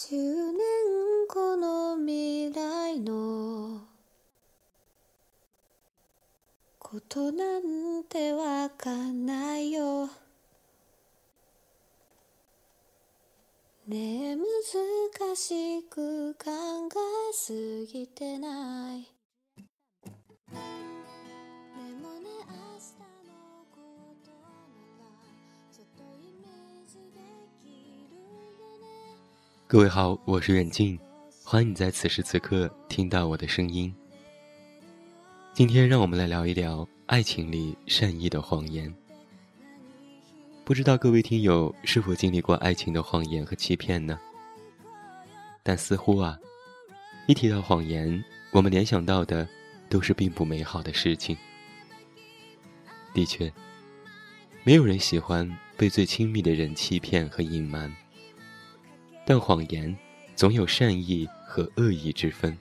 10年後の未来のことなんてわかんないよ。ねえ難しく考えすぎてない。各位好，我是远近，欢迎你在此时此刻听到我的声音。今天让我们来聊一聊爱情里善意的谎言。不知道各位听友是否经历过爱情的谎言和欺骗呢？但似乎啊，一提到谎言，我们联想到的都是并不美好的事情。的确，没有人喜欢被最亲密的人欺骗和隐瞒，但谎言总有善意和恶意之分。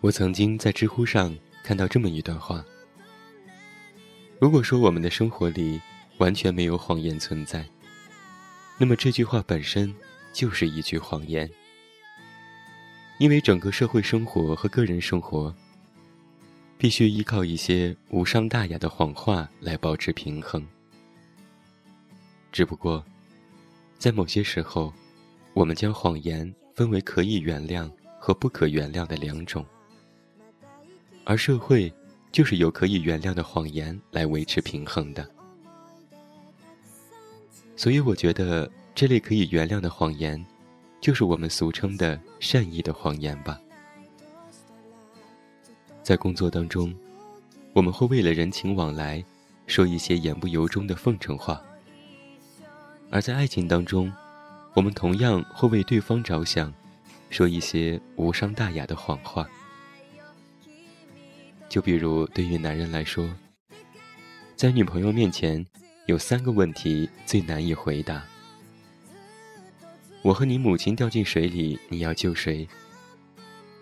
我曾经在知乎上看到这么一段话。如果说我们的生活里完全没有谎言存在，那么这句话本身就是一句谎言。因为整个社会生活和个人生活，必须依靠一些无伤大雅的谎话来保持平衡。只不过，在某些时候，我们将谎言分为可以原谅和不可原谅的两种，而社会。就是由可以原谅的谎言来维持平衡的，所以我觉得这类可以原谅的谎言，就是我们俗称的善意的谎言吧。在工作当中，我们会为了人情往来，说一些言不由衷的奉承话；而在爱情当中，我们同样会为对方着想，说一些无伤大雅的谎话。就比如，对于男人来说，在女朋友面前，有三个问题最难以回答：我和你母亲掉进水里，你要救谁？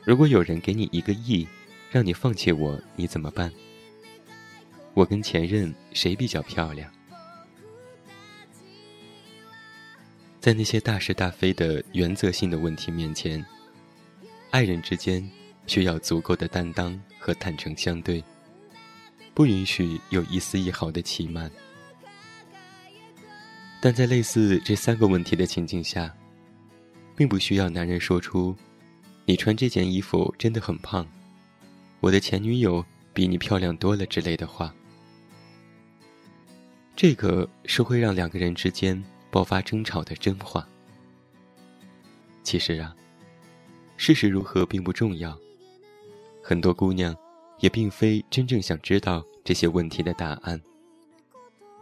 如果有人给你一个亿，让你放弃我，你怎么办？我跟前任谁比较漂亮？在那些大是大非的原则性的问题面前，爱人之间需要足够的担当。和坦诚相对，不允许有一丝一毫的欺瞒。但在类似这三个问题的情境下，并不需要男人说出“你穿这件衣服真的很胖”，“我的前女友比你漂亮多了”之类的话。这个是会让两个人之间爆发争吵的真话。其实啊，事实如何并不重要。很多姑娘，也并非真正想知道这些问题的答案，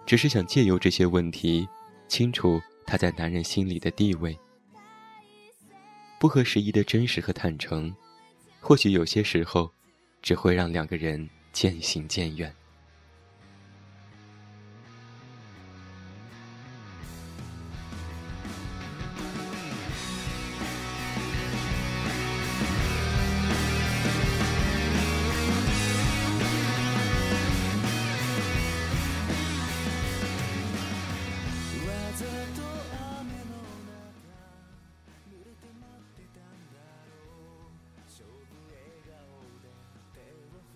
只是想借由这些问题，清楚她在男人心里的地位。不合时宜的真实和坦诚，或许有些时候，只会让两个人渐行渐远。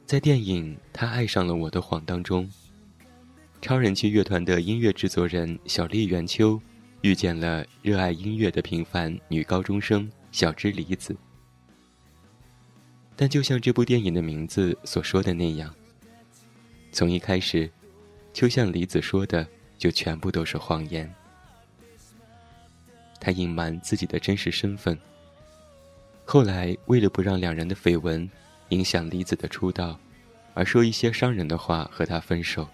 在电影《他爱上了我的谎》当中，超人气乐团的音乐制作人小笠原秋遇见了热爱音乐的平凡女高中生小芝梨子。但就像这部电影的名字所说的那样，从一开始，秋向梨子说的，就全部都是谎言。他隐瞒自己的真实身份，后来为了不让两人的绯闻。影响梨子的出道，而说一些伤人的话和他分手。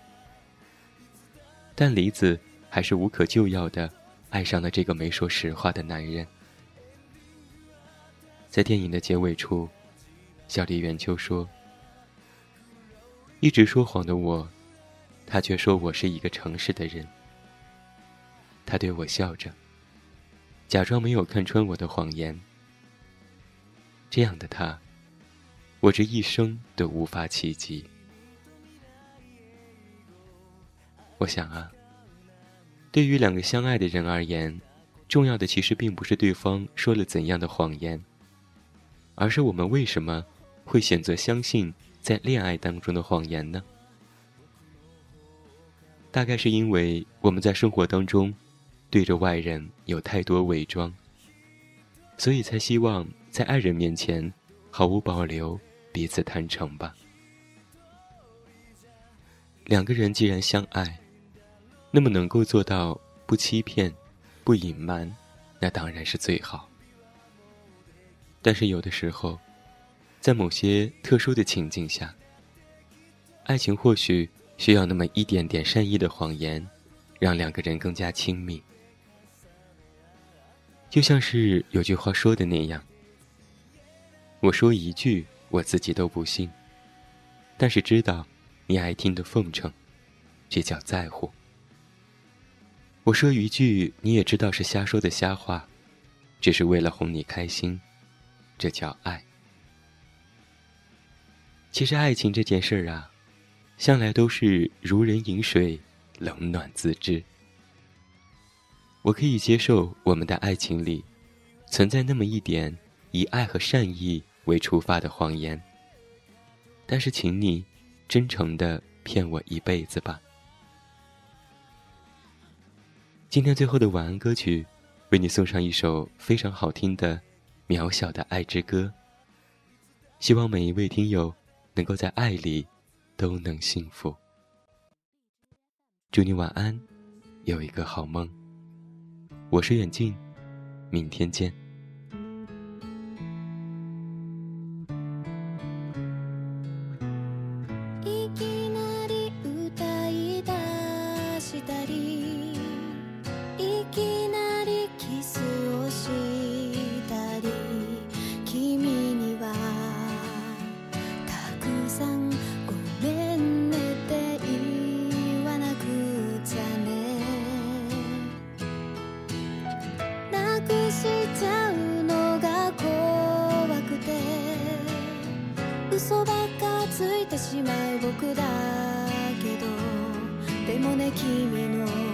但梨子还是无可救药的爱上了这个没说实话的男人。在电影的结尾处，小笠原秋说：“一直说谎的我，他却说我是一个诚实的人。他对我笑着，假装没有看穿我的谎言。这样的他。”我这一生都无法企及。我想啊，对于两个相爱的人而言，重要的其实并不是对方说了怎样的谎言，而是我们为什么会选择相信在恋爱当中的谎言呢？大概是因为我们在生活当中对着外人有太多伪装，所以才希望在爱人面前毫无保留、彼此坦诚吧。两个人既然相爱，那么能够做到不欺骗、不隐瞒，那当然是最好。但是有的时候，在某些特殊的情境下，爱情或许需要那么一点点善意的谎言，让两个人更加亲密。就像是有句话说的那样：“我说一句，我自己都不信，但是知道。”你爱听的奉承，这叫在乎。我说一句，你也知道是瞎说的瞎话，只是为了哄你开心，这叫爱。其实爱情这件事儿啊，向来都是如人饮水，冷暖自知。我可以接受我们的爱情里，存在那么一点以爱和善意未出发的谎言，但是请你。真诚的骗我一辈子吧。今天最后的晚安歌曲，为你送上一首非常好听的《渺小的爱之歌》。希望每一位听友能够在爱里都能幸福。祝你晚安，有一个好梦。我是远近，明天见。嘘ばっかついてしまう僕だけど。でもね君の